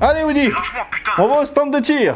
Allez Woody, putain. on va au stand de tir.